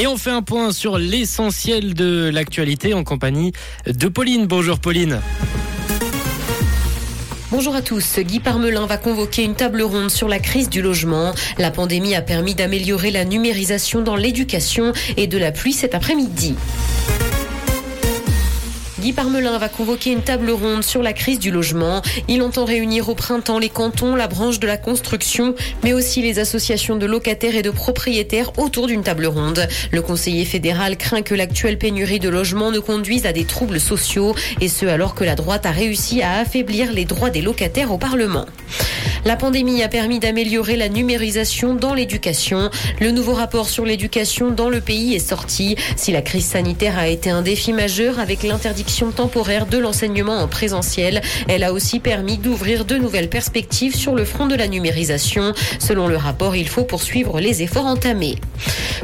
Et on fait un point sur l'essentiel de l'actualité en compagnie de Pauline. Bonjour Pauline. Bonjour à tous. Guy Parmelin va convoquer une table ronde sur la crise du logement. La pandémie a permis d'améliorer la numérisation dans l'éducation et de la pluie cet après-midi. Guy Parmelin va convoquer une table ronde sur la crise du logement. Il entend réunir au printemps les cantons, la branche de la construction, mais aussi les associations de locataires et de propriétaires autour d'une table ronde. Le conseiller fédéral craint que l'actuelle pénurie de logements ne conduise à des troubles sociaux, et ce alors que la droite a réussi à affaiblir les droits des locataires au Parlement. La pandémie a permis d'améliorer la numérisation dans l'éducation. Le nouveau rapport sur l'éducation dans le pays est sorti. Si la crise sanitaire a été un défi majeur avec l'interdiction temporaire de l'enseignement en présentiel, elle a aussi permis d'ouvrir de nouvelles perspectives sur le front de la numérisation. Selon le rapport, il faut poursuivre les efforts entamés.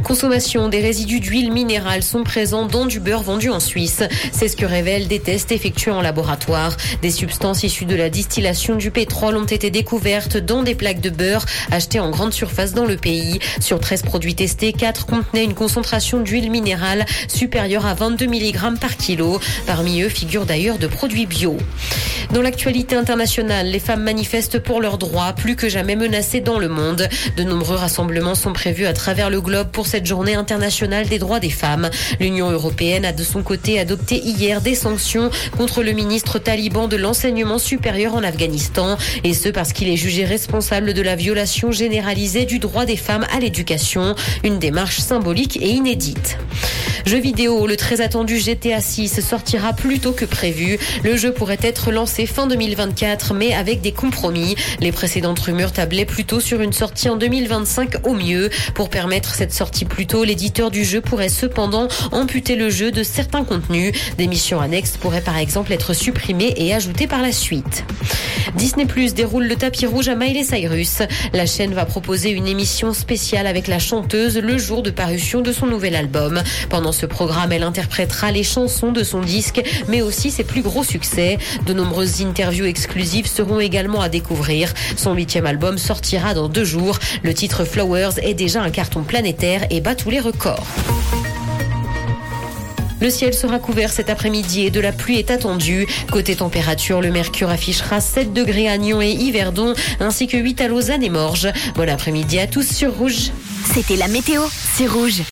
Consommation des résidus d'huile minérale sont présents dans du beurre vendu en Suisse. C'est ce que révèlent des tests effectués en laboratoire. Des substances issues de la distillation du pétrole ont été découvertes dans des plaques de beurre achetées en grande surface dans le pays. Sur 13 produits testés, 4 contenaient une concentration d'huile minérale supérieure à 22 mg par kilo. Parmi eux figurent d'ailleurs de produits bio. Dans l'actualité internationale, les femmes manifestent pour leurs droits, plus que jamais menacées dans le monde. De nombreux rassemblements sont prévus à travers le globe pour cette journée internationale des droits des femmes. L'Union européenne a de son côté adopté hier des sanctions contre le ministre taliban de l'enseignement supérieur en Afghanistan, et ce parce qu'il est jugé responsable de la violation généralisée du droit des femmes à l'éducation, une démarche symbolique et inédite. Jeu vidéo, le très attendu GTA 6 sortira plus tôt que prévu. Le jeu pourrait être lancé fin 2024, mais avec des compromis. Les précédentes rumeurs tablaient plutôt sur une sortie en 2025 au mieux. Pour permettre cette sortie plus tôt, l'éditeur du jeu pourrait cependant amputer le jeu de certains contenus. Des missions annexes pourraient par exemple être supprimées et ajoutées par la suite. Disney Plus déroule le rouge à Miley Cyrus. La chaîne va proposer une émission spéciale avec la chanteuse le jour de parution de son nouvel album. Pendant ce programme, elle interprétera les chansons de son disque, mais aussi ses plus gros succès. De nombreuses interviews exclusives seront également à découvrir. Son huitième album sortira dans deux jours. Le titre Flowers est déjà un carton planétaire et bat tous les records. Le ciel sera couvert cet après-midi et de la pluie est attendue. Côté température, le mercure affichera 7 degrés à Nyon et Yverdon, ainsi que 8 à Lausanne et Morges. Bon après-midi à tous sur Rouge. C'était la météo, c'est Rouge.